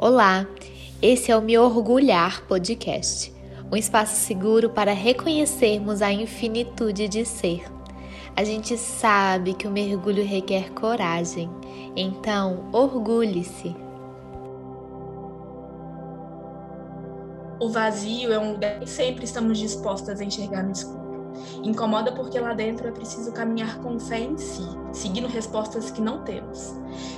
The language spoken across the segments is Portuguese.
Olá, esse é o Me Orgulhar Podcast, um espaço seguro para reconhecermos a infinitude de ser. A gente sabe que o mergulho requer coragem, então orgulhe-se. O vazio é um lugar que sempre estamos dispostas a enxergar no escuro. Incomoda porque lá dentro é preciso caminhar com fé em si, seguindo respostas que não temos.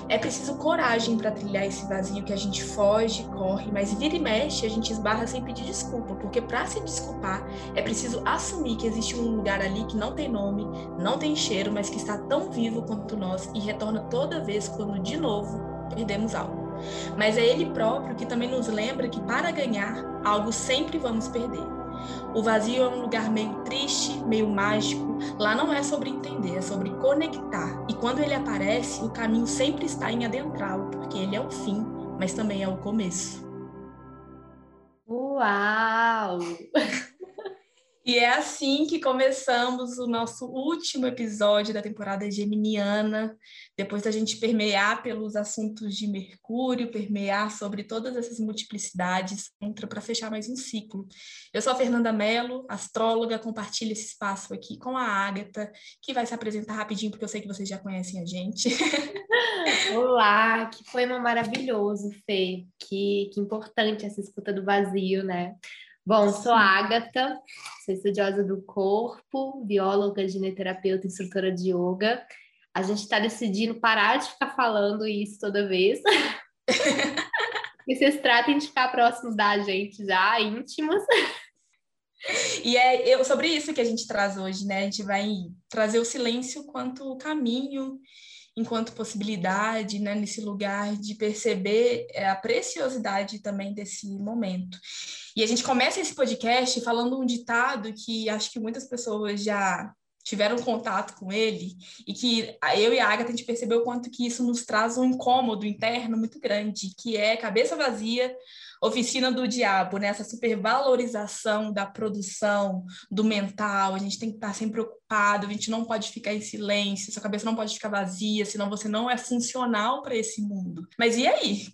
É preciso coragem para trilhar esse vazio que a gente foge, corre, mas vira e mexe a gente esbarra sem pedir desculpa, porque para se desculpar é preciso assumir que existe um lugar ali que não tem nome, não tem cheiro, mas que está tão vivo quanto nós e retorna toda vez quando de novo perdemos algo. Mas é ele próprio que também nos lembra que para ganhar, algo sempre vamos perder. O vazio é um lugar meio triste, meio mágico. Lá não é sobre entender, é sobre conectar. E quando ele aparece, o caminho sempre está em adentrá-lo, porque ele é o fim, mas também é o começo. Uau! E é assim que começamos o nosso último episódio da temporada geminiana, depois da gente permear pelos assuntos de Mercúrio, permear sobre todas essas multiplicidades, entra para fechar mais um ciclo. Eu sou a Fernanda Mello, astróloga, compartilho esse espaço aqui com a Ágata, que vai se apresentar rapidinho, porque eu sei que vocês já conhecem a gente. Olá, que foi uma maravilhoso, Fê. Que, que importante essa escuta do vazio, né? Bom, sou a Agatha, sou estudiosa do corpo, bióloga, gineterapeuta, instrutora de yoga. A gente está decidindo parar de ficar falando isso toda vez. e vocês tratem de ficar próximos da gente já, íntimos. E é eu, sobre isso que a gente traz hoje, né? A gente vai trazer o silêncio quanto caminho enquanto possibilidade, né, nesse lugar de perceber é, a preciosidade também desse momento. E a gente começa esse podcast falando um ditado que acho que muitas pessoas já tiveram contato com ele e que eu e a Agatha a gente percebeu o quanto que isso nos traz um incômodo interno muito grande, que é cabeça vazia, oficina do diabo, né? Essa supervalorização da produção, do mental, a gente tem que estar sempre ocupado, a gente não pode ficar em silêncio, sua cabeça não pode ficar vazia, senão você não é funcional para esse mundo. Mas e aí?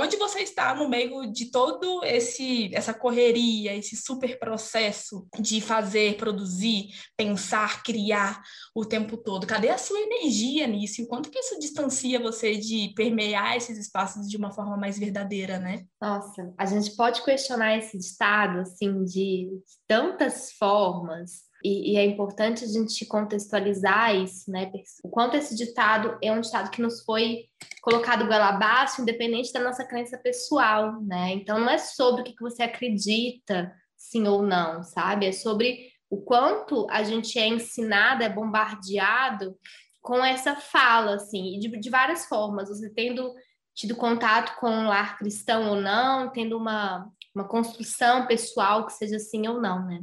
Onde você está no meio de todo esse essa correria, esse super processo de fazer, produzir, pensar, criar o tempo todo? Cadê a sua energia nisso? E o quanto que isso distancia você de permear esses espaços de uma forma mais verdadeira, né? Nossa, a gente pode questionar esse estado assim de tantas formas e, e, é importante a gente contextualizar isso, né? O quanto esse ditado é um ditado que nos foi colocado goela abaixo, independente da nossa crença pessoal, né? Então não é sobre o que você acredita, sim ou não, sabe? É sobre o quanto a gente é ensinado, é bombardeado com essa fala, assim, de, de várias formas. Você tendo tido contato com um lar cristão ou não, tendo uma, uma construção pessoal que seja assim ou não, né?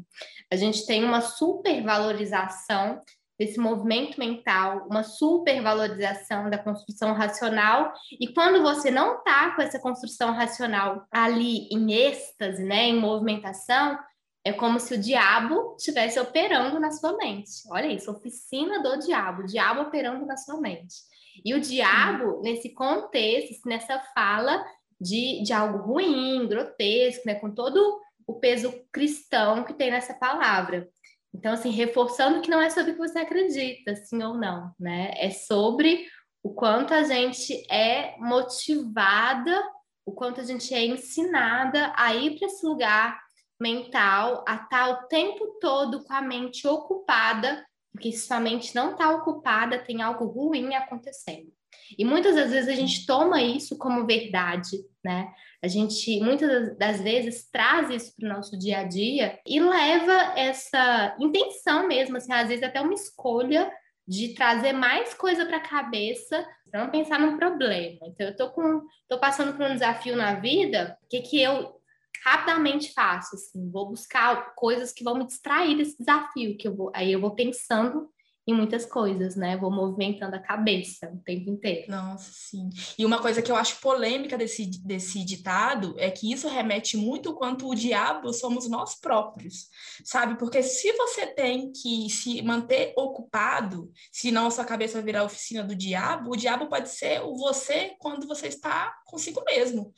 A gente tem uma supervalorização desse movimento mental, uma supervalorização da construção racional, e quando você não está com essa construção racional ali em êxtase, né, em movimentação, é como se o diabo estivesse operando na sua mente. Olha isso, oficina do diabo, o diabo operando na sua mente. E o diabo, nesse contexto, nessa fala de, de algo ruim, grotesco, né? com todo o peso cristão que tem nessa palavra. Então, assim, reforçando que não é sobre o que você acredita, sim ou não, né? É sobre o quanto a gente é motivada, o quanto a gente é ensinada a ir para esse lugar mental, a estar tá o tempo todo com a mente ocupada porque se sua mente não está ocupada, tem algo ruim acontecendo. E muitas das vezes a gente toma isso como verdade, né? A gente muitas das vezes traz isso para o nosso dia a dia e leva essa intenção mesmo, assim, às vezes até uma escolha de trazer mais coisa para a cabeça para não pensar num problema. Então eu tô com tô passando por um desafio na vida, o que que eu rapidamente faço, assim, vou buscar coisas que vão me distrair desse desafio, que eu vou, aí eu vou pensando em muitas coisas, né? Vou movimentando a cabeça o tempo inteiro. Nossa, sim. E uma coisa que eu acho polêmica desse, desse ditado é que isso remete muito quanto o diabo somos nós próprios, sabe? Porque se você tem que se manter ocupado, senão a sua cabeça vai virar oficina do diabo, o diabo pode ser o você quando você está consigo mesmo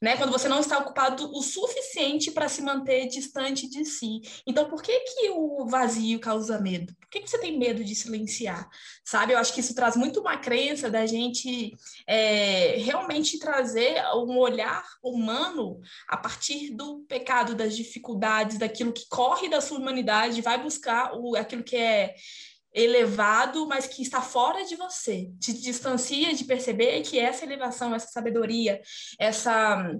né? Quando você não está ocupado o suficiente para se manter distante de si. Então, por que que o vazio causa medo? Por que, que você tem medo de silenciar? Sabe? Eu acho que isso traz muito uma crença da gente é, realmente trazer um olhar humano a partir do pecado, das dificuldades, daquilo que corre da sua humanidade, vai buscar o, aquilo que é elevado, mas que está fora de você. Te distancia de perceber que essa elevação, essa sabedoria, essa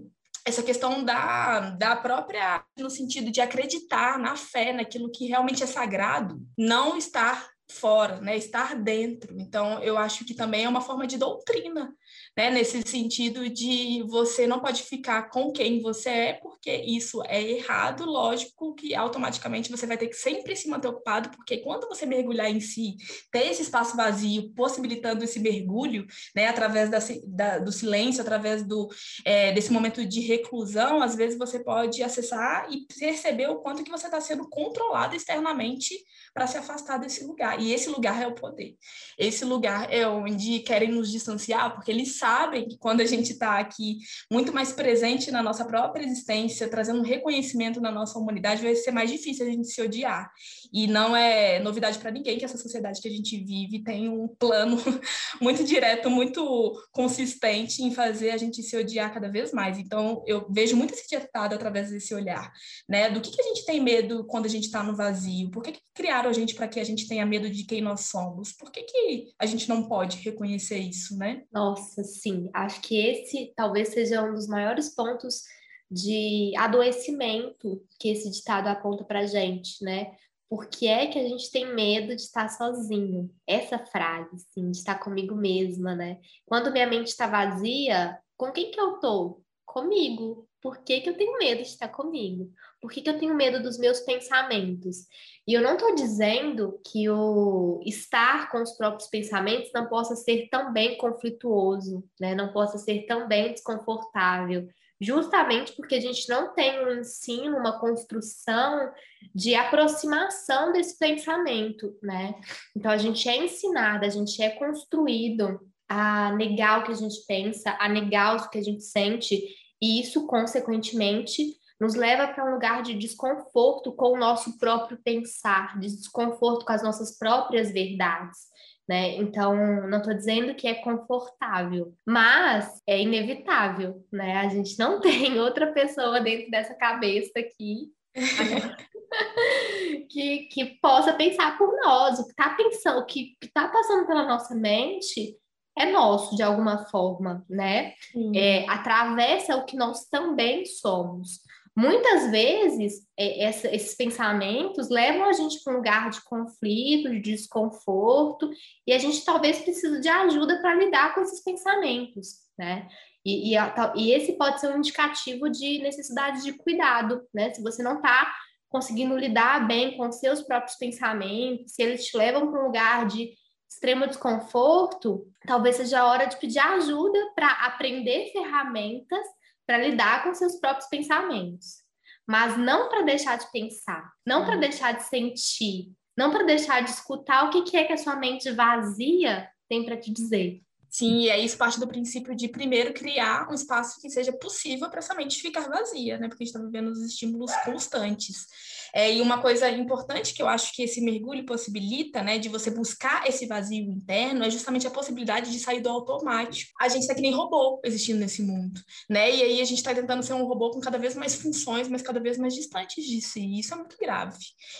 essa questão da, da própria, no sentido de acreditar na fé, naquilo que realmente é sagrado, não estar fora, né? Estar dentro. Então, eu acho que também é uma forma de doutrina, né? Nesse sentido de você não pode ficar com quem você é, porque isso é errado, lógico que automaticamente você vai ter que sempre se manter ocupado, porque quando você mergulhar em si, ter esse espaço vazio, possibilitando esse mergulho, né? Através da, da do silêncio, através do, é, desse momento de reclusão, às vezes você pode acessar e perceber o quanto que você está sendo controlado externamente para se afastar desse lugar. E esse lugar é o poder. Esse lugar é onde querem nos distanciar, porque eles sabem que quando a gente está aqui muito mais presente na nossa própria existência, trazendo um reconhecimento na nossa humanidade, vai ser mais difícil a gente se odiar. E não é novidade para ninguém que essa sociedade que a gente vive tem um plano muito direto, muito consistente em fazer a gente se odiar cada vez mais. Então, eu vejo muito esse ditado através desse olhar, né? Do que, que a gente tem medo quando a gente está no vazio? Por que, que criaram a gente para que a gente tenha medo de quem nós somos? Por que, que a gente não pode reconhecer isso, né? Nossa, sim. Acho que esse talvez seja um dos maiores pontos de adoecimento que esse ditado aponta para gente, né? Por que é que a gente tem medo de estar sozinho? Essa frase, assim, de estar comigo mesma, né? Quando minha mente está vazia, com quem que eu tô? Comigo. Por que, que eu tenho medo de estar comigo? Por que, que eu tenho medo dos meus pensamentos? E eu não estou dizendo que o estar com os próprios pensamentos não possa ser também conflituoso, né? Não possa ser também desconfortável justamente porque a gente não tem um ensino, uma construção de aproximação desse pensamento, né? Então a gente é ensinado, a gente é construído a negar o que a gente pensa, a negar o que a gente sente, e isso, consequentemente, nos leva para um lugar de desconforto com o nosso próprio pensar, de desconforto com as nossas próprias verdades né? Então, não estou dizendo que é confortável, mas é inevitável, né? A gente não tem outra pessoa dentro dessa cabeça aqui que, que possa pensar por nós. O que está pensando, o que está passando pela nossa mente é nosso de alguma forma, né? É, atravessa o que nós também somos. Muitas vezes, é, esses pensamentos levam a gente para um lugar de conflito, de desconforto, e a gente talvez precise de ajuda para lidar com esses pensamentos, né? E, e, e, esse pode ser um indicativo de necessidade de cuidado, né? Se você não está conseguindo lidar bem com seus próprios pensamentos, se eles te levam para um lugar de extremo desconforto, talvez seja a hora de pedir ajuda para aprender ferramentas para lidar com seus próprios pensamentos, mas não para deixar de pensar, não para uhum. deixar de sentir, não para deixar de escutar o que, que é que a sua mente vazia tem para te dizer. Sim, e é isso parte do princípio de primeiro criar um espaço que seja possível para essa mente ficar vazia, né? Porque a gente está vivendo os estímulos constantes. É, e uma coisa importante que eu acho que esse mergulho possibilita, né, de você buscar esse vazio interno, é justamente a possibilidade de sair do automático. A gente está que nem robô existindo nesse mundo, né? E aí a gente está tentando ser um robô com cada vez mais funções, mas cada vez mais distantes de si. E isso é muito grave.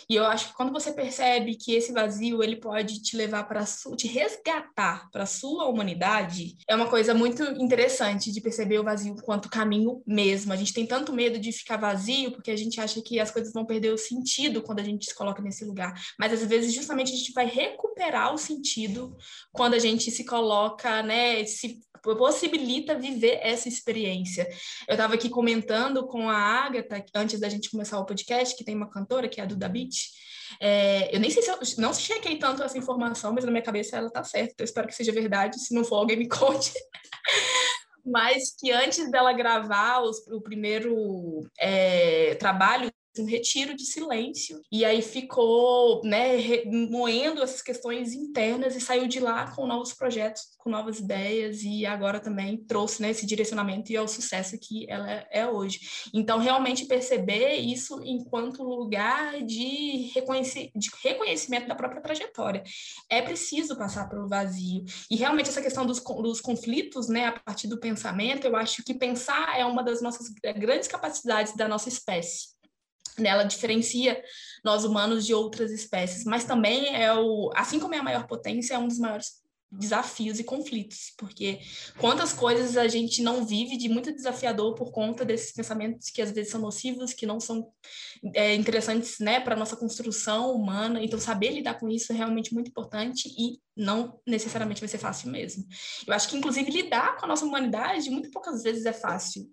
E eu acho que quando você percebe que esse vazio ele pode te levar para te resgatar para sua humanidade, é uma coisa muito interessante de perceber o vazio quanto caminho mesmo. A gente tem tanto medo de ficar vazio porque a gente acha que as coisas vão perder o sentido quando a gente se coloca nesse lugar. Mas às vezes, justamente, a gente vai recuperar o sentido quando a gente se coloca, né, se possibilita viver essa experiência. Eu estava aqui comentando com a Agatha, antes da gente começar o podcast, que tem uma cantora, que é a Duda Beat. É, eu nem sei se eu não chequei tanto essa informação, mas na minha cabeça ela tá certa. Eu espero que seja verdade. Se não for, alguém me conte. mas que antes dela gravar os, o primeiro é, trabalho um retiro de silêncio, e aí ficou, né, moendo essas questões internas e saiu de lá com novos projetos, com novas ideias, e agora também trouxe né, esse direcionamento e é o sucesso que ela é hoje. Então, realmente perceber isso enquanto lugar de, reconheci de reconhecimento da própria trajetória. É preciso passar pelo vazio. E realmente essa questão dos, dos conflitos, né, a partir do pensamento, eu acho que pensar é uma das nossas grandes capacidades da nossa espécie. Né, ela diferencia nós humanos de outras espécies, mas também é o, assim como é a maior potência, é um dos maiores desafios e conflitos, porque quantas coisas a gente não vive de muito desafiador por conta desses pensamentos que às vezes são nocivos, que não são é, interessantes né, para nossa construção humana. Então, saber lidar com isso é realmente muito importante e não necessariamente vai ser fácil mesmo. Eu acho que, inclusive, lidar com a nossa humanidade muito poucas vezes é fácil.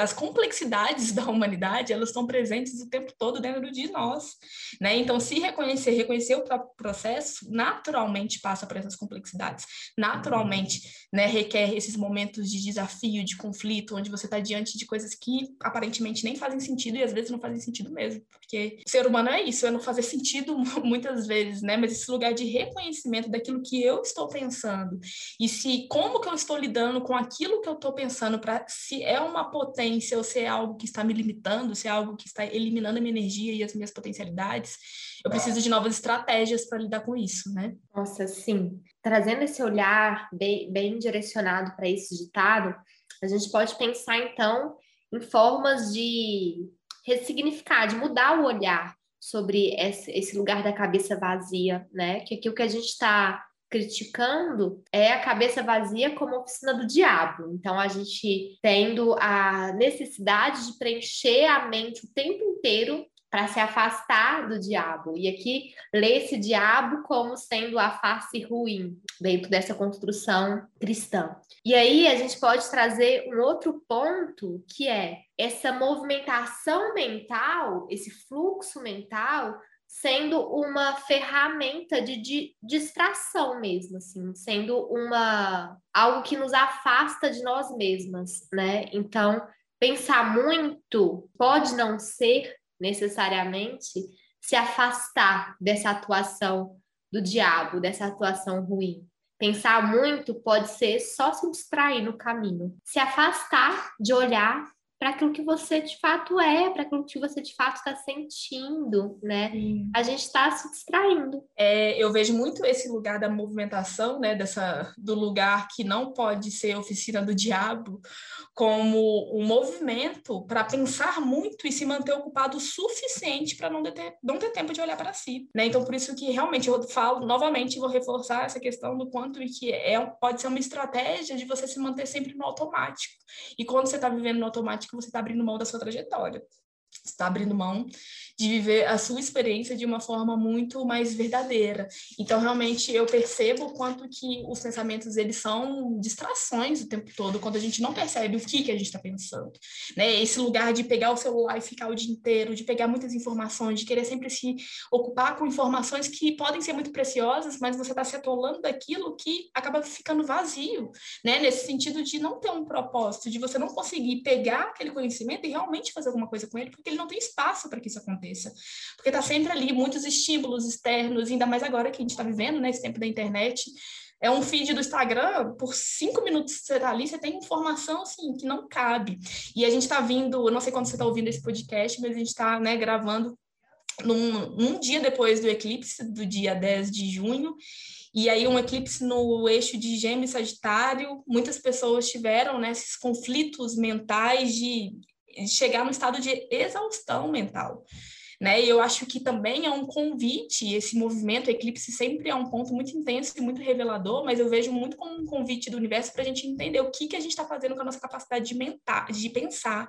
As complexidades da humanidade, elas estão presentes o tempo todo dentro de nós, né? Então, se reconhecer, reconhecer o próprio processo, naturalmente passa por essas complexidades. Naturalmente, né, requer esses momentos de desafio, de conflito, onde você está diante de coisas que aparentemente nem fazem sentido e às vezes não fazem sentido mesmo, porque ser humano é isso, é não fazer sentido muitas vezes, né? Mas esse lugar de reconhecimento daquilo que eu estou pensando e se como que eu estou lidando com aquilo que eu estou pensando para se é uma potência ou se é algo que está me limitando, se é algo que está eliminando a minha energia e as minhas potencialidades, eu preciso de novas estratégias para lidar com isso, né? Nossa, sim. Trazendo esse olhar bem, bem direcionado para esse ditado, a gente pode pensar então em formas de ressignificar, de mudar o olhar sobre esse lugar da cabeça vazia, né? Que aquilo que a gente está criticando é a cabeça vazia como oficina do diabo. Então, a gente tendo a necessidade de preencher a mente o tempo inteiro para se afastar do diabo. E aqui lê esse diabo como sendo a face ruim dentro dessa construção cristã. E aí a gente pode trazer um outro ponto que é essa movimentação mental, esse fluxo mental sendo uma ferramenta de, de, distração mesmo, assim, sendo uma algo que nos afasta de nós mesmas, né? Então, pensar muito pode não ser necessariamente se afastar dessa atuação do diabo, dessa atuação ruim. Pensar muito pode ser só se distrair no caminho, se afastar de olhar para aquilo que você de fato é, para aquilo que você de fato está sentindo, né? Sim. A gente está se distraindo. É, eu vejo muito esse lugar da movimentação, né? Dessa do lugar que não pode ser oficina do diabo, como um movimento para pensar muito e se manter ocupado o suficiente para não, ter, não ter tempo de olhar para si, né? Então por isso que realmente eu falo novamente vou reforçar essa questão do quanto que é pode ser uma estratégia de você se manter sempre no automático. E quando você está vivendo no automático que você está abrindo mão da sua trajetória. Você está abrindo mão de viver a sua experiência de uma forma muito mais verdadeira. Então, realmente, eu percebo o quanto que os pensamentos, eles são distrações o tempo todo, quando a gente não percebe o que, que a gente está pensando. Né? Esse lugar de pegar o celular e ficar o dia inteiro, de pegar muitas informações, de querer sempre se ocupar com informações que podem ser muito preciosas, mas você está se atolando daquilo que acaba ficando vazio, né? Nesse sentido de não ter um propósito, de você não conseguir pegar aquele conhecimento e realmente fazer alguma coisa com ele, porque ele não tem espaço para que isso aconteça aconteça. Porque está sempre ali muitos estímulos externos, ainda mais agora que a gente está vivendo, né, esse tempo da internet. É um feed do Instagram, por cinco minutos você está ali, você tem informação assim que não cabe. E a gente está vindo, não sei quando você está ouvindo esse podcast, mas a gente está né, gravando num, num dia depois do eclipse, do dia 10 de junho, e aí um eclipse no eixo de Gêmeos Sagitário, muitas pessoas tiveram né, esses conflitos mentais de chegar no estado de exaustão mental né? E eu acho que também é um convite, esse movimento Eclipse sempre é um ponto muito intenso e muito revelador, mas eu vejo muito como um convite do universo para a gente entender o que, que a gente está fazendo com a nossa capacidade de, mentar, de pensar,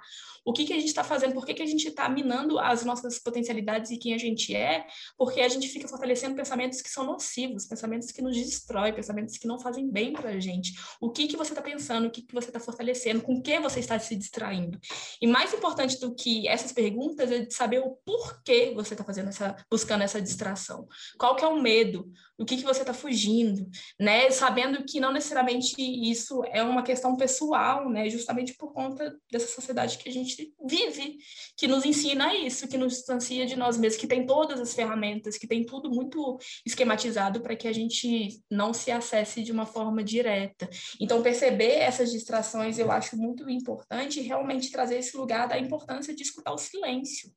o que, que a gente está fazendo, por que, que a gente está minando as nossas potencialidades e quem a gente é, porque a gente fica fortalecendo pensamentos que são nocivos, pensamentos que nos destroem, pensamentos que não fazem bem para a gente. O que, que você está pensando, o que, que você está fortalecendo, com que você está se distraindo. E mais importante do que essas perguntas é saber o porquê você está fazendo essa, buscando essa distração. Qual que é o medo? O que, que você está fugindo, né? Sabendo que não necessariamente isso é uma questão pessoal, né? Justamente por conta dessa sociedade que a gente vive, que nos ensina isso, que nos distancia de nós mesmos, que tem todas as ferramentas, que tem tudo muito esquematizado para que a gente não se acesse de uma forma direta. Então, perceber essas distrações eu acho muito importante e realmente trazer esse lugar da importância de escutar o silêncio.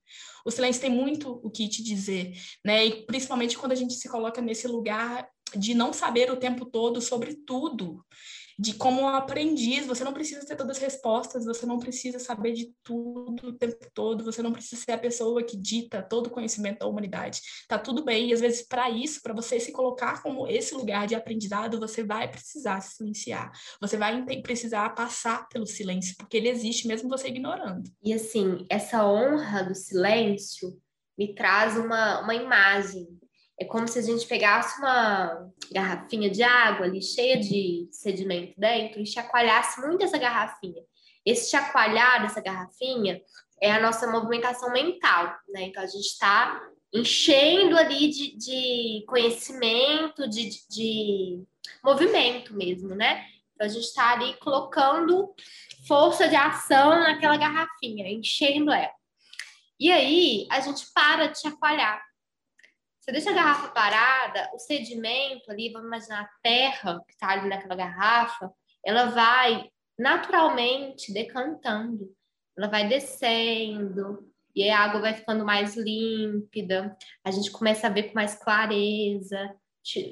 O silêncio tem muito o que te dizer, né? E principalmente quando a gente se coloca nesse lugar de não saber o tempo todo sobre tudo de como um aprendiz, você não precisa ter todas as respostas, você não precisa saber de tudo o tempo todo, você não precisa ser a pessoa que dita todo o conhecimento da humanidade. Tá tudo bem, e às vezes para isso, para você se colocar como esse lugar de aprendizado, você vai precisar se silenciar. Você vai precisar passar pelo silêncio, porque ele existe mesmo você ignorando. E assim, essa honra do silêncio me traz uma, uma imagem é como se a gente pegasse uma garrafinha de água ali cheia de sedimento dentro e chacoalhasse muito essa garrafinha. Esse chacoalhar dessa garrafinha é a nossa movimentação mental, né? Então a gente está enchendo ali de, de conhecimento, de, de, de, movimento mesmo, né? Então a gente está ali colocando força de ação naquela garrafinha, enchendo ela. E aí a gente para de chacoalhar você deixa a garrafa parada, o sedimento ali, vamos imaginar a terra que está ali naquela garrafa, ela vai naturalmente decantando, ela vai descendo, e a água vai ficando mais límpida, a gente começa a ver com mais clareza.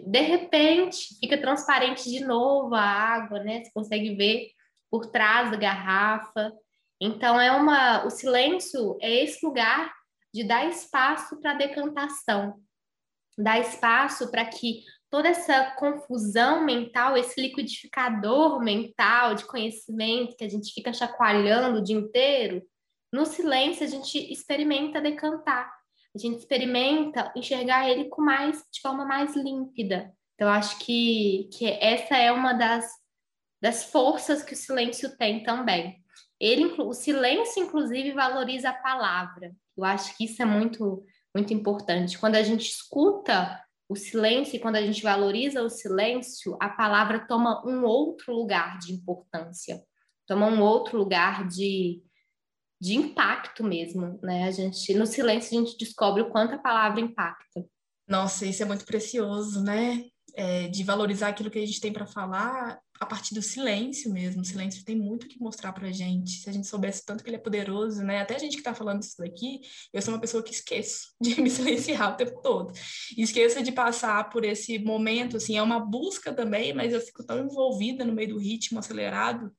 De repente, fica transparente de novo a água, né? Você consegue ver por trás da garrafa. Então é uma, o silêncio é esse lugar de dar espaço para decantação dar espaço para que toda essa confusão mental, esse liquidificador mental de conhecimento que a gente fica chacoalhando o dia inteiro, no silêncio a gente experimenta decantar, a gente experimenta enxergar ele com mais de forma mais límpida. Então acho que, que essa é uma das, das forças que o silêncio tem também. Ele, o silêncio, inclusive, valoriza a palavra. Eu acho que isso é muito muito importante. Quando a gente escuta o silêncio e quando a gente valoriza o silêncio, a palavra toma um outro lugar de importância, toma um outro lugar de, de impacto mesmo, né? A gente no silêncio a gente descobre o quanto a palavra impacta. Nossa, isso é muito precioso, né? É, de valorizar aquilo que a gente tem para falar a partir do silêncio mesmo. O silêncio tem muito que mostrar pra gente. Se a gente soubesse tanto que ele é poderoso, né? Até a gente que tá falando isso daqui, eu sou uma pessoa que esqueço de me silenciar o tempo todo. Esqueço de passar por esse momento, assim, é uma busca também, mas eu fico tão envolvida no meio do ritmo acelerado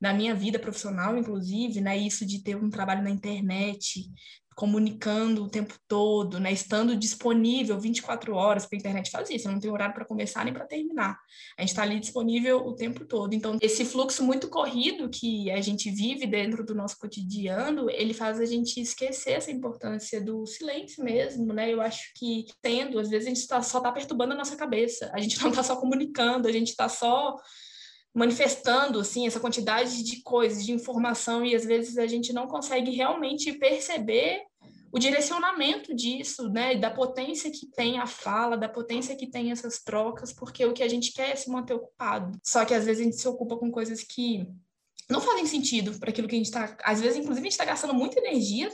da minha vida profissional, inclusive, né? Isso de ter um trabalho na internet, comunicando o tempo todo, né, estando disponível 24 horas, para a internet faz isso, não tem horário para começar nem para terminar. A gente está ali disponível o tempo todo. Então, esse fluxo muito corrido que a gente vive dentro do nosso cotidiano, ele faz a gente esquecer essa importância do silêncio mesmo, né? Eu acho que tendo, às vezes a gente tá, só está perturbando a nossa cabeça, a gente não está só comunicando, a gente está só manifestando assim essa quantidade de coisas, de informação e às vezes a gente não consegue realmente perceber o direcionamento disso, né, da potência que tem a fala, da potência que tem essas trocas, porque o que a gente quer é se manter ocupado. Só que às vezes a gente se ocupa com coisas que não fazem sentido para aquilo que a gente está. Às vezes, inclusive, a gente está gastando muita energia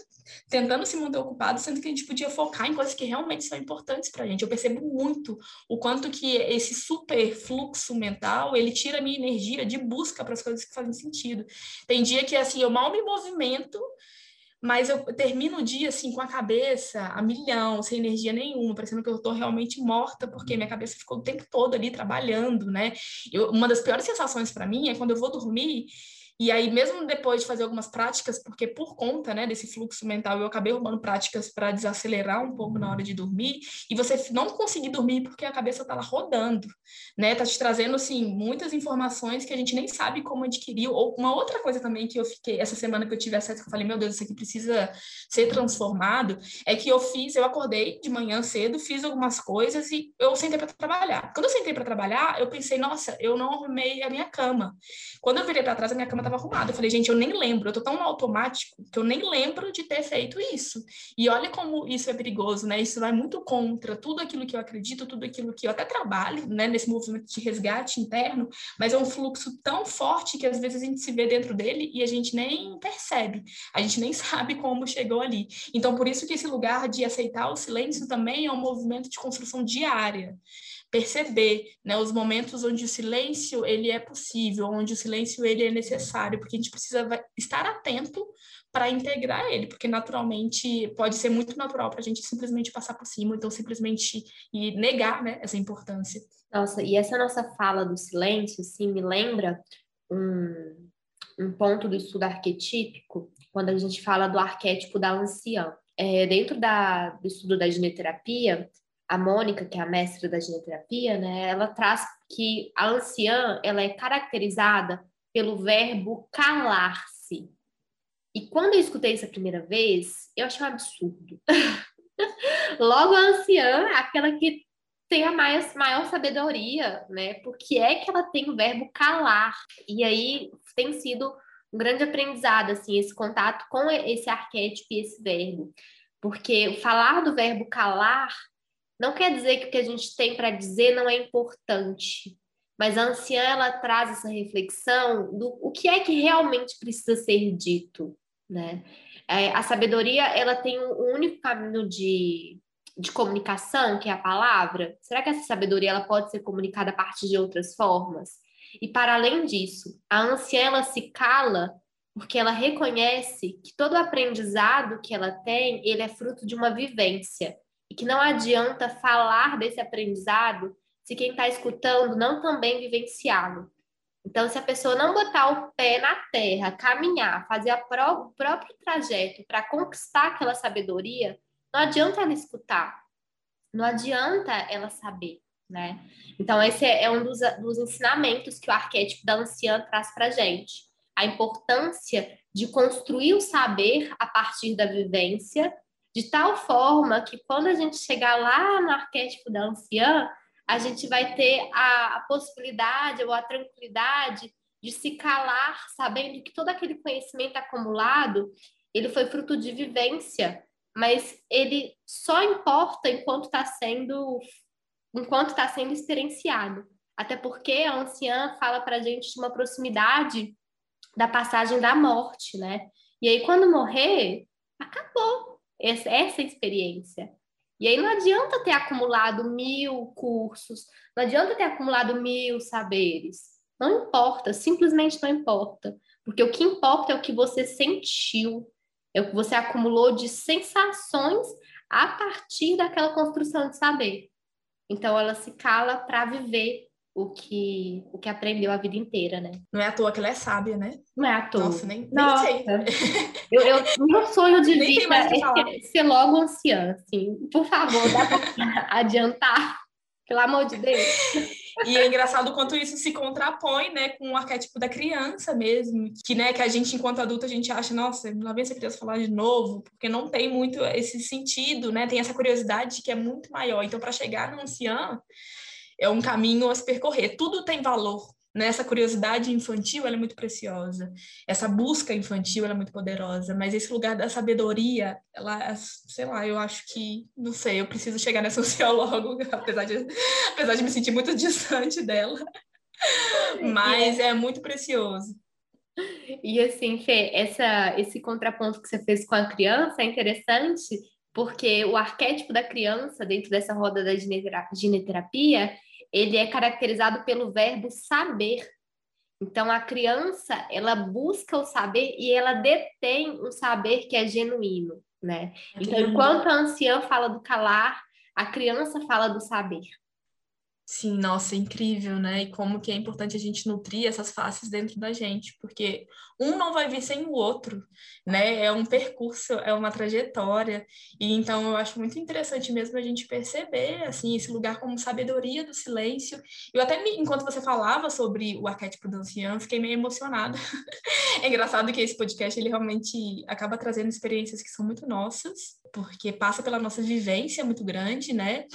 tentando se manter ocupado, sendo que a gente podia focar em coisas que realmente são importantes para a gente. Eu percebo muito o quanto que esse super fluxo mental ele tira a minha energia de busca para as coisas que fazem sentido. Tem dia que assim eu mal me movimento mas eu termino o dia assim com a cabeça a milhão, sem energia nenhuma, parecendo que eu estou realmente morta, porque minha cabeça ficou o tempo todo ali trabalhando, né? Eu, uma das piores sensações para mim é quando eu vou dormir e aí, mesmo depois de fazer algumas práticas, porque por conta né, desse fluxo mental eu acabei roubando práticas para desacelerar um pouco na hora de dormir, e você não conseguir dormir porque a cabeça está lá rodando, né? Tá te trazendo, assim, muitas informações que a gente nem sabe como adquirir. Ou uma outra coisa também que eu fiquei, essa semana que eu tive acesso, que eu falei, meu Deus, isso aqui precisa ser transformado, é que eu fiz, eu acordei de manhã cedo, fiz algumas coisas e eu sentei para trabalhar. Quando eu sentei para trabalhar, eu pensei, nossa, eu não arrumei a minha cama. Quando eu virei para trás, a minha cama estava arrumada. Eu falei, gente, eu nem lembro, eu tô tão automático que eu nem lembro de ter feito isso. E olha como isso é perigoso, né? Isso vai muito contra tudo aquilo que eu acredito, tudo aquilo que eu até trabalho, né, nesse movimento de resgate interno, mas é um fluxo tão forte que às vezes a gente se vê dentro dele e a gente nem percebe, a gente nem sabe como chegou ali. Então, por isso que esse lugar de aceitar o silêncio também é um movimento de construção diária perceber né, os momentos onde o silêncio ele é possível, onde o silêncio ele é necessário, porque a gente precisa estar atento para integrar ele, porque naturalmente pode ser muito natural para a gente simplesmente passar por cima, então simplesmente e negar né, essa importância. Nossa, e essa nossa fala do silêncio, sim, me lembra um, um ponto do estudo arquetípico, quando a gente fala do arquétipo da anciã. É, dentro da, do estudo da gineterapia, a Mônica, que é a mestra da gineterapia, né, ela traz que a anciã ela é caracterizada pelo verbo calar-se. E quando eu escutei isso a primeira vez, eu achei um absurdo. Logo, a anciã, aquela que tem a maior, maior sabedoria, né? Porque é que ela tem o verbo calar. E aí tem sido um grande aprendizado, assim, esse contato com esse arquétipo e esse verbo. Porque falar do verbo calar não quer dizer que o que a gente tem para dizer não é importante, mas a anciã ela traz essa reflexão do o que é que realmente precisa ser dito, né? É, a sabedoria ela tem um único caminho de, de comunicação, que é a palavra. Será que essa sabedoria ela pode ser comunicada a partir de outras formas? E para além disso, a anciã ela se cala porque ela reconhece que todo aprendizado que ela tem, ele é fruto de uma vivência e que não adianta falar desse aprendizado se quem está escutando não também vivenciá-lo. Então, se a pessoa não botar o pé na terra, caminhar, fazer o próprio trajeto para conquistar aquela sabedoria, não adianta ela escutar, não adianta ela saber, né? Então, esse é um dos, dos ensinamentos que o arquétipo da anciã traz para gente. A importância de construir o saber a partir da vivência de tal forma que quando a gente chegar lá no arquétipo da anciã, a gente vai ter a, a possibilidade ou a tranquilidade de se calar, sabendo que todo aquele conhecimento acumulado, ele foi fruto de vivência, mas ele só importa enquanto está sendo enquanto está sendo experienciado. Até porque a anciã fala para a gente de uma proximidade da passagem da morte, né? E aí, quando morrer, acabou essa, experiência. E aí não adianta ter acumulado mil cursos, não adianta ter acumulado mil saberes. Não importa, simplesmente não importa. Porque o que importa é o que você sentiu, é o que você acumulou de sensações a partir daquela construção de saber. Então ela se cala para viver o que, o que aprendeu a vida inteira, né? Não é à toa que ela é sábia, né? Não é à toa. Nossa, nem, Nossa. nem sei. Eu, eu, meu sonho de vida é ser logo anciã, assim. Por favor, dá para adiantar? Pelo amor de Deus. E é engraçado o quanto isso se contrapõe, né, com o arquétipo da criança mesmo, que, né, que a gente, enquanto adulto, a gente acha, nossa, lá vem essa criança falar de novo, porque não tem muito esse sentido, né, tem essa curiosidade que é muito maior. Então, para chegar no ancião, é um caminho a se percorrer. Tudo tem valor. Né? Essa curiosidade infantil é muito preciosa. Essa busca infantil é muito poderosa. Mas esse lugar da sabedoria, ela, sei lá, eu acho que, não sei, eu preciso chegar nessa logo, apesar de, apesar de me sentir muito distante dela. Mas é muito precioso. E assim, Fê, essa, esse contraponto que você fez com a criança é interessante, porque o arquétipo da criança, dentro dessa roda da gineterapia, ele é caracterizado pelo verbo saber. Então, a criança, ela busca o saber e ela detém um saber que é genuíno, né? Então, enquanto a anciã fala do calar, a criança fala do saber. Sim, nossa, é incrível, né? E como que é importante a gente nutrir essas faces dentro da gente, porque um não vai vir sem o outro, né? É um percurso, é uma trajetória. E então eu acho muito interessante mesmo a gente perceber assim esse lugar como sabedoria do silêncio. Eu até me, enquanto você falava sobre o arquétipo do ancião, fiquei meio emocionada. é engraçado que esse podcast ele realmente acaba trazendo experiências que são muito nossas, porque passa pela nossa vivência muito grande, né?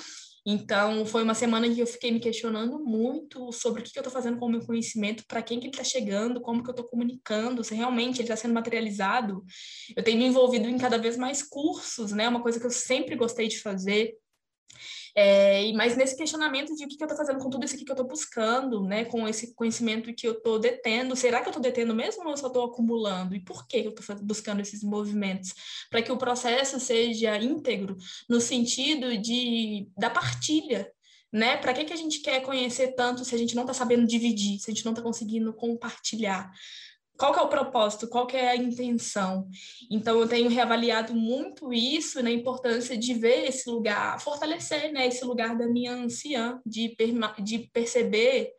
Então, foi uma semana que eu fiquei me questionando muito sobre o que, eu estou fazendo com o meu conhecimento, para quem que ele está chegando, como que eu estou comunicando, se realmente ele está sendo materializado. Eu tenho me envolvido em cada vez mais cursos, né? Uma coisa que eu sempre gostei de fazer. É, mas nesse questionamento de o que, que eu estou fazendo com tudo isso aqui que eu estou buscando, né, com esse conhecimento que eu estou detendo, será que eu estou detendo mesmo ou eu só estou acumulando? E por que eu estou buscando esses movimentos? Para que o processo seja íntegro no sentido de da partilha, né? Para que, que a gente quer conhecer tanto se a gente não está sabendo dividir, se a gente não está conseguindo compartilhar? Qual que é o propósito, qual que é a intenção. Então, eu tenho reavaliado muito isso, na né, importância de ver esse lugar, fortalecer né, esse lugar da minha anciã, de, de perceber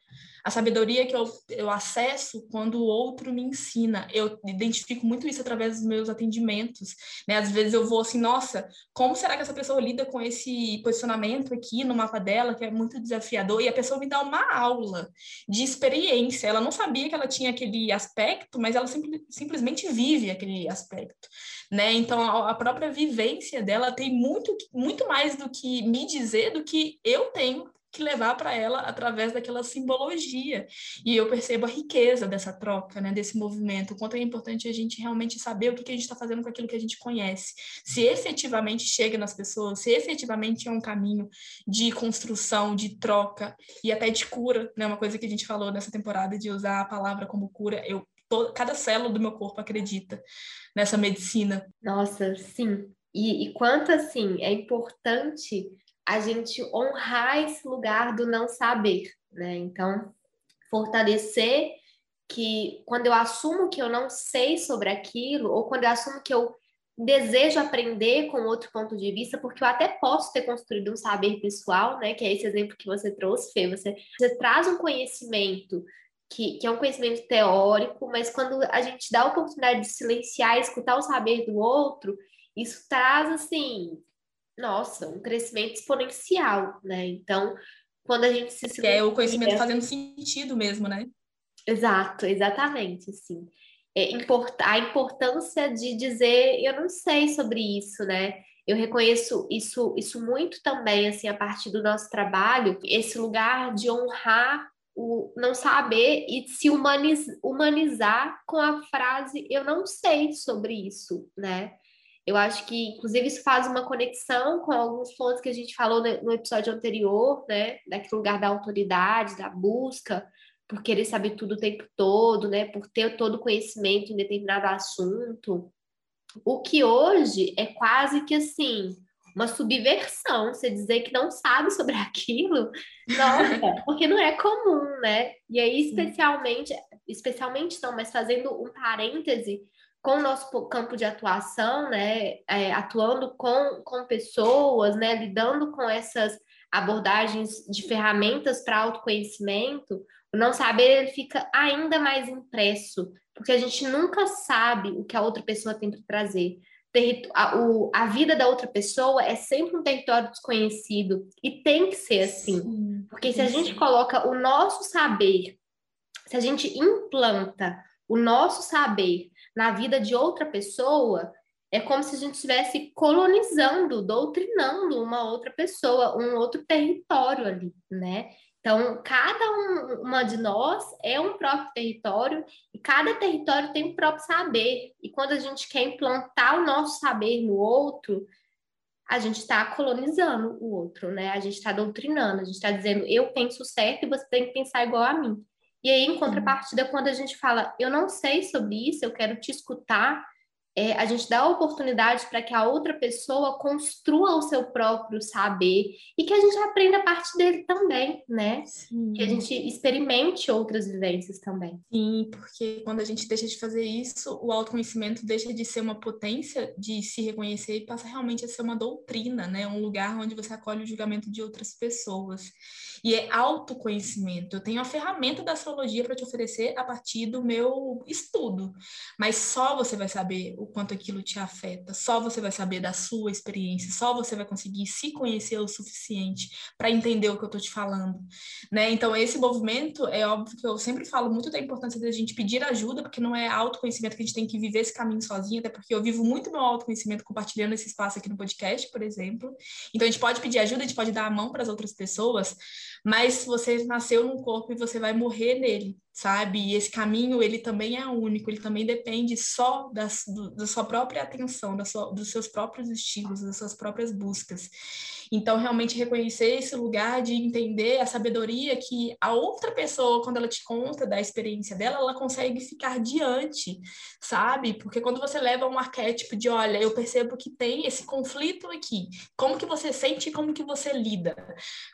a sabedoria que eu, eu acesso quando o outro me ensina. Eu identifico muito isso através dos meus atendimentos. Né? Às vezes eu vou assim, nossa, como será que essa pessoa lida com esse posicionamento aqui no mapa dela, que é muito desafiador? E a pessoa me dá uma aula de experiência. Ela não sabia que ela tinha aquele aspecto, mas ela simples, simplesmente vive aquele aspecto. Né? Então, a, a própria vivência dela tem muito, muito mais do que me dizer do que eu tenho que levar para ela através daquela simbologia. E eu percebo a riqueza dessa troca, né, desse movimento, o quanto é importante a gente realmente saber o que, que a gente está fazendo com aquilo que a gente conhece. Se efetivamente chega nas pessoas, se efetivamente é um caminho de construção, de troca e até de cura, né, uma coisa que a gente falou nessa temporada de usar a palavra como cura, eu cada célula do meu corpo acredita nessa medicina. Nossa, sim. E, e quanto assim é importante a gente honrar esse lugar do não saber, né? Então, fortalecer que quando eu assumo que eu não sei sobre aquilo, ou quando eu assumo que eu desejo aprender com outro ponto de vista, porque eu até posso ter construído um saber pessoal, né? Que é esse exemplo que você trouxe, Fê. Você, você traz um conhecimento que, que é um conhecimento teórico, mas quando a gente dá a oportunidade de silenciar escutar o saber do outro, isso traz, assim, nossa, um crescimento exponencial, né? Então, quando a gente se... Que é o conhecimento fazendo sentido mesmo, né? Exato, exatamente, sim. É, a importância de dizer, eu não sei sobre isso, né? Eu reconheço isso, isso muito também, assim, a partir do nosso trabalho, esse lugar de honrar o não saber e se humaniz, humanizar com a frase eu não sei sobre isso, né? Eu acho que, inclusive, isso faz uma conexão com alguns pontos que a gente falou no episódio anterior, né? Daquele lugar da autoridade, da busca, por querer saber tudo o tempo todo, né? Por ter todo o conhecimento em determinado assunto. O que hoje é quase que assim, uma subversão, você dizer que não sabe sobre aquilo, nossa, porque não é comum, né? E aí, especialmente, especialmente não, mas fazendo um parêntese, com o nosso campo de atuação, né, é, atuando com, com pessoas, né, lidando com essas abordagens de ferramentas para autoconhecimento, o não saber ele fica ainda mais impresso, porque a gente nunca sabe o que a outra pessoa tem para trazer. A, o, a vida da outra pessoa é sempre um território desconhecido e tem que ser assim, Sim, porque se a gente coloca o nosso saber, se a gente implanta o nosso saber na vida de outra pessoa, é como se a gente estivesse colonizando, doutrinando uma outra pessoa, um outro território ali, né? Então, cada um, uma de nós é um próprio território e cada território tem um próprio saber. E quando a gente quer implantar o nosso saber no outro, a gente está colonizando o outro, né? A gente está doutrinando, a gente está dizendo eu penso certo e você tem que pensar igual a mim. E aí, em contrapartida, quando a gente fala, eu não sei sobre isso, eu quero te escutar, é, a gente dá a oportunidade para que a outra pessoa construa o seu próprio saber e que a gente aprenda a partir dele também, né? Sim. Que a gente experimente outras vivências também. Sim, porque quando a gente deixa de fazer isso, o autoconhecimento deixa de ser uma potência de se reconhecer e passa realmente a ser uma doutrina, né? Um lugar onde você acolhe o julgamento de outras pessoas. E é autoconhecimento. Eu tenho a ferramenta da astrologia para te oferecer a partir do meu estudo, mas só você vai saber o quanto aquilo te afeta. Só você vai saber da sua experiência, só você vai conseguir se conhecer o suficiente para entender o que eu estou te falando, né? Então, esse movimento, é óbvio que eu sempre falo muito da importância da gente pedir ajuda, porque não é autoconhecimento que a gente tem que viver esse caminho sozinho, até porque eu vivo muito meu autoconhecimento compartilhando esse espaço aqui no podcast, por exemplo. Então, a gente pode pedir ajuda, a gente pode dar a mão para as outras pessoas, mas você nasceu num corpo e você vai morrer nele sabe? E esse caminho, ele também é único, ele também depende só das, do, da sua própria atenção, da sua, dos seus próprios estilos, das suas próprias buscas. Então, realmente reconhecer esse lugar de entender a sabedoria que a outra pessoa, quando ela te conta da experiência dela, ela consegue ficar diante, sabe? Porque quando você leva um arquétipo de, olha, eu percebo que tem esse conflito aqui, como que você sente e como que você lida.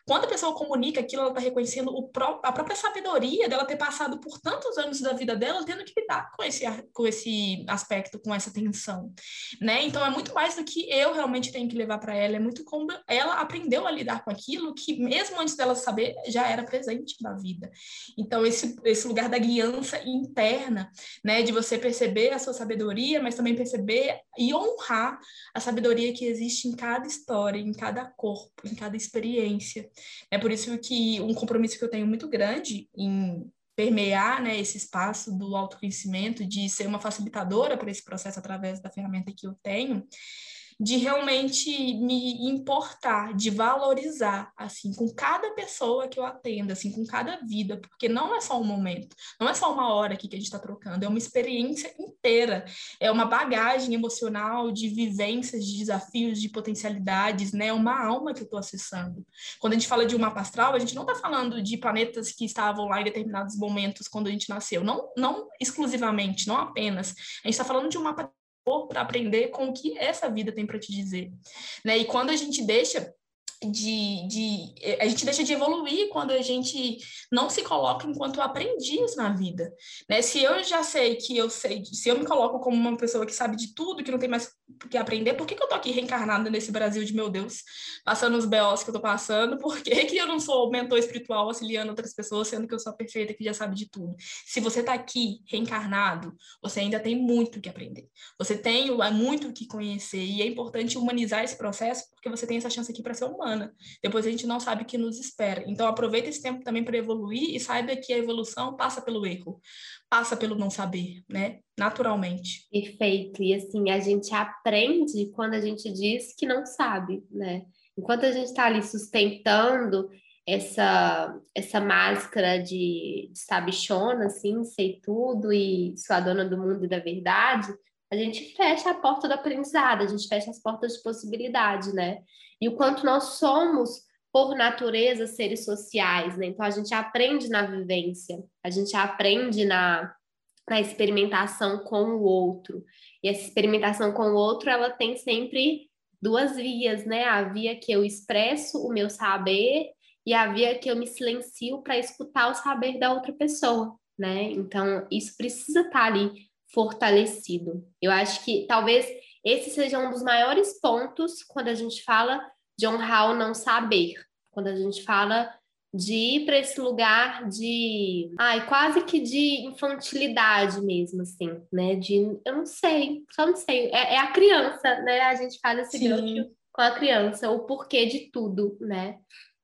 Quando a pessoa comunica aquilo, ela está reconhecendo o pró a própria sabedoria dela ter passado por tantos anos da vida dela tendo que lidar com esse, com esse aspecto, com essa tensão, né? Então, é muito mais do que eu realmente tenho que levar para ela, é muito como ela ela aprendeu a lidar com aquilo que, mesmo antes dela saber, já era presente na vida. Então, esse, esse lugar da guiança interna, né, de você perceber a sua sabedoria, mas também perceber e honrar a sabedoria que existe em cada história, em cada corpo, em cada experiência. É por isso que um compromisso que eu tenho muito grande em permear né, esse espaço do autoconhecimento, de ser uma facilitadora para esse processo através da ferramenta que eu tenho, de realmente me importar, de valorizar, assim, com cada pessoa que eu atendo, assim, com cada vida, porque não é só um momento, não é só uma hora aqui que a gente está trocando, é uma experiência inteira, é uma bagagem emocional de vivências, de desafios, de potencialidades, né? É uma alma que eu estou acessando. Quando a gente fala de um mapa astral, a gente não está falando de planetas que estavam lá em determinados momentos quando a gente nasceu, não, não exclusivamente, não apenas. A gente está falando de um mapa para aprender com o que essa vida tem para te dizer. Né? E quando a gente deixa de, de a gente deixa de evoluir quando a gente não se coloca enquanto aprendiz na vida, né? Se eu já sei que eu sei, se eu me coloco como uma pessoa que sabe de tudo, que não tem mais que aprender, por que, que eu tô aqui reencarnada nesse Brasil de meu Deus, passando os BOs que eu tô passando? Por que, que eu não sou mentor espiritual auxiliando outras pessoas, sendo que eu sou a perfeita que já sabe de tudo? Se você tá aqui reencarnado, você ainda tem muito que aprender. Você tem muito que conhecer e é importante humanizar esse processo porque você tem essa chance aqui para ser humano humana. Depois a gente não sabe o que nos espera. Então aproveita esse tempo também para evoluir e saiba que a evolução passa pelo erro, passa pelo não saber, né? Naturalmente. Perfeito. E assim, a gente aprende quando a gente diz que não sabe, né? Enquanto a gente está ali sustentando essa essa máscara de, de sabichona, assim, sei tudo e sou a dona do mundo e da verdade, a gente fecha a porta do aprendizado, a gente fecha as portas de possibilidade, né? e o quanto nós somos, por natureza, seres sociais, né? Então a gente aprende na vivência, a gente aprende na, na experimentação com o outro. E essa experimentação com o outro, ela tem sempre duas vias, né? A via que eu expresso o meu saber e a via que eu me silencio para escutar o saber da outra pessoa, né? Então, isso precisa estar tá ali fortalecido. Eu acho que talvez esse seja um dos maiores pontos quando a gente fala de honrar o não saber, quando a gente fala de ir para esse lugar de, ai, quase que de infantilidade mesmo, assim, né? De, eu não sei, só não sei. É, é a criança, né? A gente faz esse gancho com a criança, o porquê de tudo, né?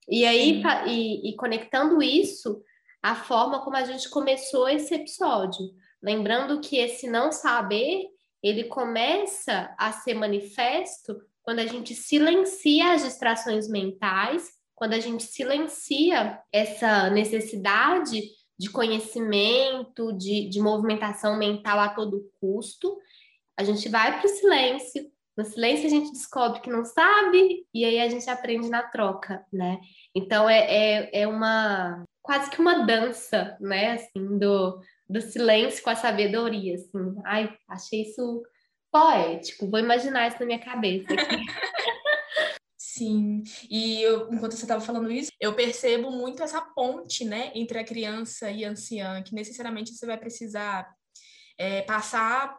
E aí, e, e conectando isso, a forma como a gente começou esse episódio. Lembrando que esse não saber ele começa a ser manifesto quando a gente silencia as distrações mentais, quando a gente silencia essa necessidade de conhecimento, de, de movimentação mental a todo custo, a gente vai para o silêncio. No silêncio a gente descobre que não sabe e aí a gente aprende na troca, né? Então é, é, é uma quase que uma dança, né? Assim, do, do silêncio com a sabedoria, assim. Ai, achei isso poético. Vou imaginar isso na minha cabeça Sim, e eu, enquanto você estava falando isso, eu percebo muito essa ponte, né, entre a criança e a anciã, que necessariamente você vai precisar é, passar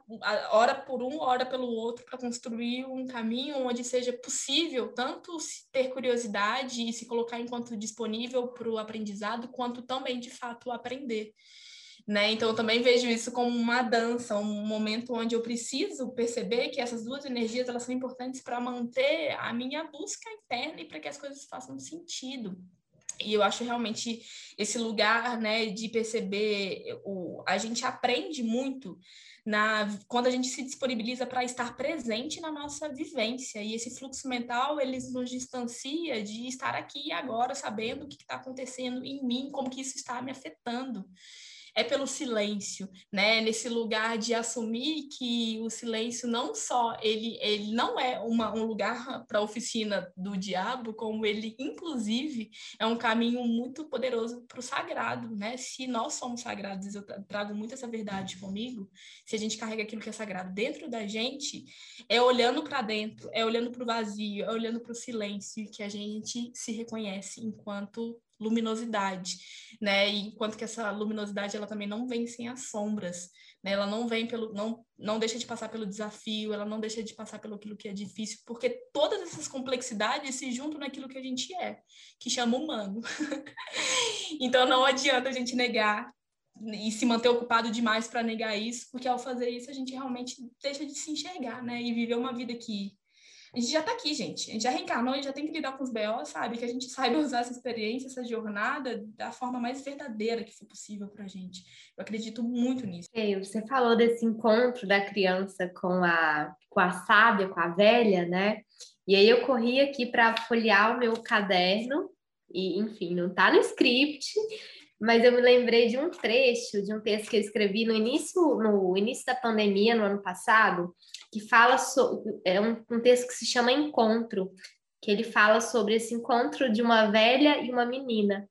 hora por um, hora pelo outro, para construir um caminho onde seja possível tanto ter curiosidade e se colocar enquanto disponível para o aprendizado, quanto também, de fato, aprender Né? Então, eu também vejo isso como uma dança, um momento onde eu preciso perceber que essas duas energias elas são importantes para manter a minha busca interna e para que as coisas façam sentido. E eu acho realmente esse lugar né, de perceber, o, a gente aprende muito na, quando a gente se disponibiliza para estar presente na nossa vivência. E esse fluxo mental, ele nos distancia de estar aqui e agora, sabendo o que está acontecendo em mim, como que isso está me afetando é pelo silêncio, né? Nesse lugar de assumir que o silêncio não só ele, ele não é uma, um lugar para oficina do diabo, como ele inclusive é um caminho muito poderoso para o sagrado, né? Se nós somos sagrados, eu trago muito essa verdade comigo. Se a gente carrega aquilo que é sagrado dentro da gente, é olhando para dentro, é olhando para o vazio, é olhando para o silêncio que a gente se reconhece enquanto luminosidade, né? E enquanto que essa luminosidade ela também não vem sem as sombras, né? Ela não vem pelo não não deixa de passar pelo desafio, ela não deixa de passar pelo aquilo que é difícil, porque todas essas complexidades se juntam naquilo que a gente é, que chama humano. então não adianta a gente negar e se manter ocupado demais para negar isso, porque ao fazer isso a gente realmente deixa de se enxergar, né? E viver uma vida que a gente já está aqui, gente. A gente já reencarnou, a gente já tem que lidar com os BO, sabe? Que a gente saiba usar essa experiência, essa jornada da forma mais verdadeira que for possível para a gente. Eu acredito muito nisso. Você falou desse encontro da criança com a, com a sábia, com a velha, né? E aí eu corri aqui para folhear o meu caderno, e enfim, não está no script, mas eu me lembrei de um trecho, de um texto que eu escrevi no início, no início da pandemia, no ano passado, que fala sobre. É um, um texto que se chama Encontro, que ele fala sobre esse encontro de uma velha e uma menina.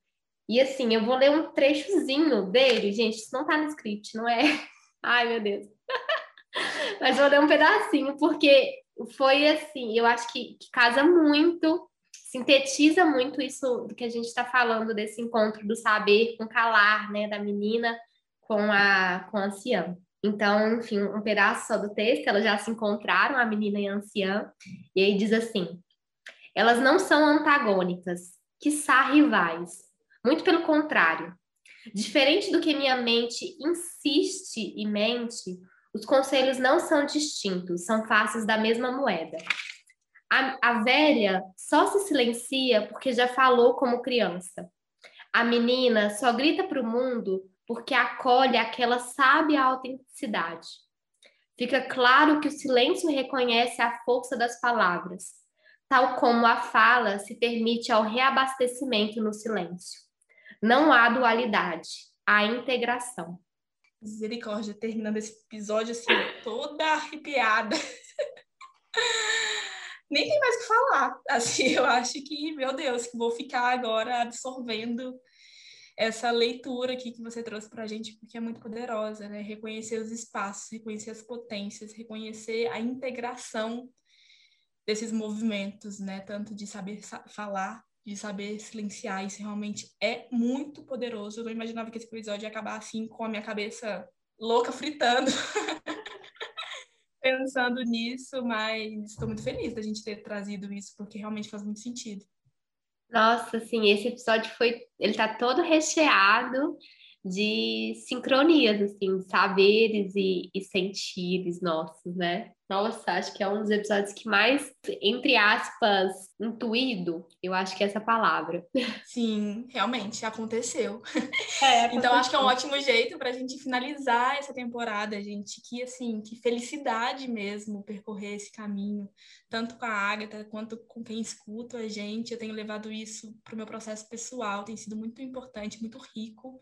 E assim, eu vou ler um trechozinho dele, gente, isso não tá no script, não é? Ai, meu Deus. Mas vou ler um pedacinho, porque foi assim, eu acho que, que casa muito, sintetiza muito isso do que a gente está falando desse encontro do saber com calar, né, da menina com a, com a anciã. Então, enfim, um pedaço só do texto, elas já se encontraram, a menina e a anciã, e aí diz assim: elas não são antagônicas, quiçá rivais. Muito pelo contrário. Diferente do que minha mente insiste e mente, os conselhos não são distintos, são faces da mesma moeda. A, a velha só se silencia porque já falou como criança. A menina só grita para o mundo porque acolhe aquela sábia autenticidade. Fica claro que o silêncio reconhece a força das palavras, tal como a fala se permite ao reabastecimento no silêncio. Não há dualidade, há integração. Misericórdia, terminando esse episódio assim, toda arrepiada. Nem tem mais o que falar. Assim, eu acho que, meu Deus, que vou ficar agora absorvendo essa leitura aqui que você trouxe para a gente, porque é muito poderosa, né? Reconhecer os espaços, reconhecer as potências, reconhecer a integração desses movimentos, né? Tanto de saber falar, de saber silenciar, isso realmente é muito poderoso. Eu não imaginava que esse episódio ia acabar assim, com a minha cabeça louca fritando. Pensando nisso, mas estou muito feliz da gente ter trazido isso, porque realmente faz muito sentido. Nossa, assim, esse episódio foi, ele tá todo recheado de sincronias, assim, saberes e, e sentires nossos, né? Nossa, acho que é um dos episódios que mais, entre aspas, intuído, eu acho que é essa palavra. Sim, realmente aconteceu. É, então acho que é um ótimo jeito para a gente finalizar essa temporada, gente. Que assim, que felicidade mesmo percorrer esse caminho, tanto com a Agatha quanto com quem escuta a gente. Eu tenho levado isso para o meu processo pessoal, tem sido muito importante, muito rico.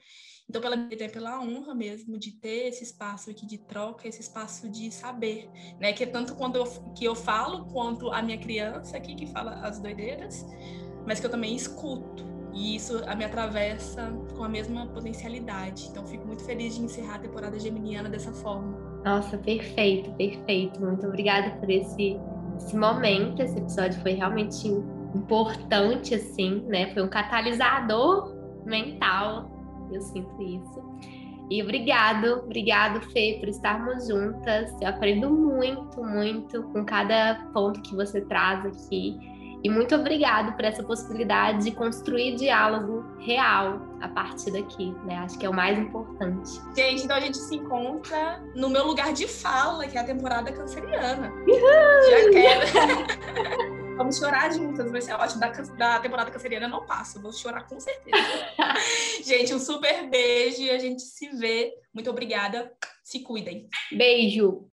Então, pela, pela honra mesmo de ter esse espaço aqui de troca, esse espaço de saber, né? Que é tanto quando eu, que eu falo, quanto a minha criança aqui que fala as doideiras, mas que eu também escuto. E isso me atravessa com a mesma potencialidade. Então, fico muito feliz de encerrar a temporada geminiana dessa forma. Nossa, perfeito, perfeito. Muito obrigada por esse, esse momento. Esse episódio foi realmente importante, assim, né? Foi um catalisador mental eu sinto isso. E obrigado, obrigado, Fê, por estarmos juntas. Eu aprendo muito, muito com cada ponto que você traz aqui. E muito obrigado por essa possibilidade de construir diálogo real a partir daqui, né? Acho que é o mais importante. Gente, então a gente se encontra no meu lugar de fala, que é a temporada canceriana. Uhul! Já quero. Vamos chorar juntas, vai ser ótimo. Da, da temporada canceriana não passo, vou chorar com certeza. gente, um super beijo e a gente se vê. Muito obrigada. Se cuidem. Beijo.